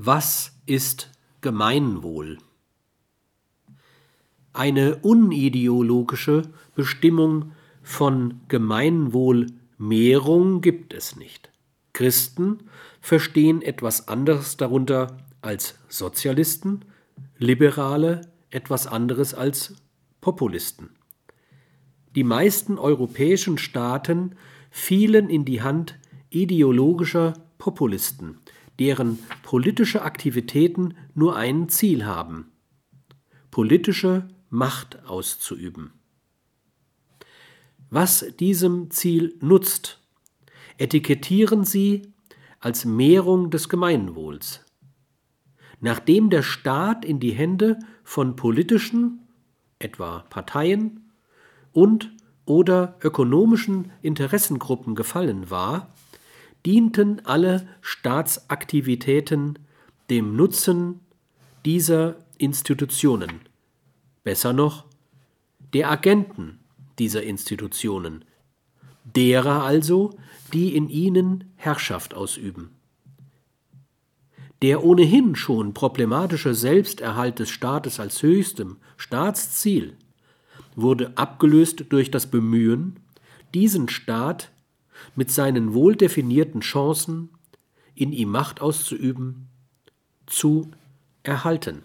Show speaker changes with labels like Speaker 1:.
Speaker 1: Was ist Gemeinwohl? Eine unideologische Bestimmung von Gemeinwohlmehrung gibt es nicht. Christen verstehen etwas anderes darunter als Sozialisten, Liberale etwas anderes als Populisten. Die meisten europäischen Staaten fielen in die Hand ideologischer Populisten, deren politische Aktivitäten nur ein Ziel haben politische Macht auszuüben. Was diesem Ziel nutzt, etikettieren sie als Mehrung des Gemeinwohls. Nachdem der Staat in die Hände von politischen, etwa Parteien, und oder ökonomischen Interessengruppen gefallen war, dienten alle Staatsaktivitäten dem Nutzen dieser Institutionen, besser noch der Agenten dieser Institutionen, derer also, die in ihnen Herrschaft ausüben. Der ohnehin schon problematische Selbsterhalt des Staates als höchstem Staatsziel wurde abgelöst durch das Bemühen, diesen Staat mit seinen wohl definierten Chancen, in ihm Macht auszuüben, zu erhalten.